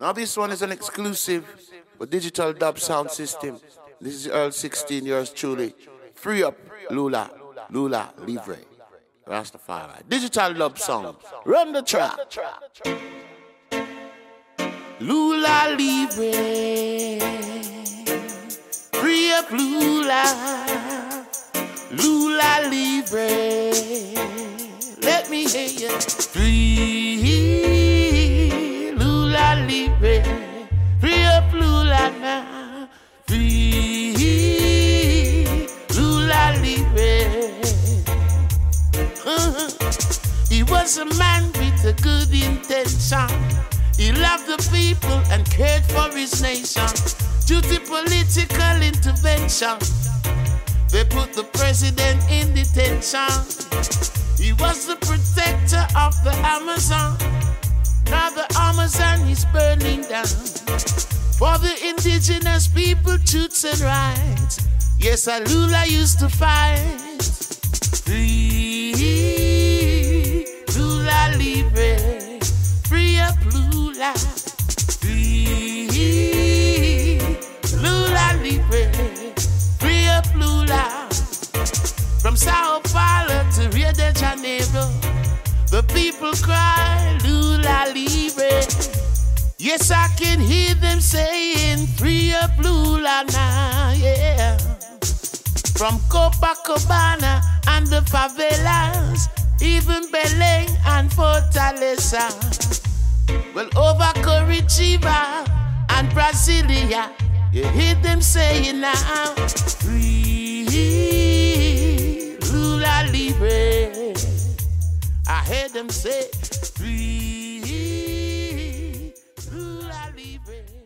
Now this one is an exclusive for digital dub sound system. This is Earl 16 years truly. Free up Lula, Lula Livre. Rastafari. Digital dub sound. Run the track. Lula Livre. Free up Lula. Lula Livre. Let me hear you. Free was a man with a good intention. He loved the people and cared for his nation. Due to political intervention, they put the president in detention. He was the protector of the Amazon. Now the Amazon is burning down for the indigenous people, truths and rights. Yes, Alula used to fight. Lula. Free Lula Libre, free up Lula. From Sao Paulo to Rio de Janeiro. The people cry, Lula Libre. Yes, I can hear them saying, Free up Lula now, yeah. From Copacabana and the favelas, even Belém and Fortaleza. Well, over Curitiba and Brasilia, you hear them saying now, Free Lula Libre. I heard them say, free, Lula Libre.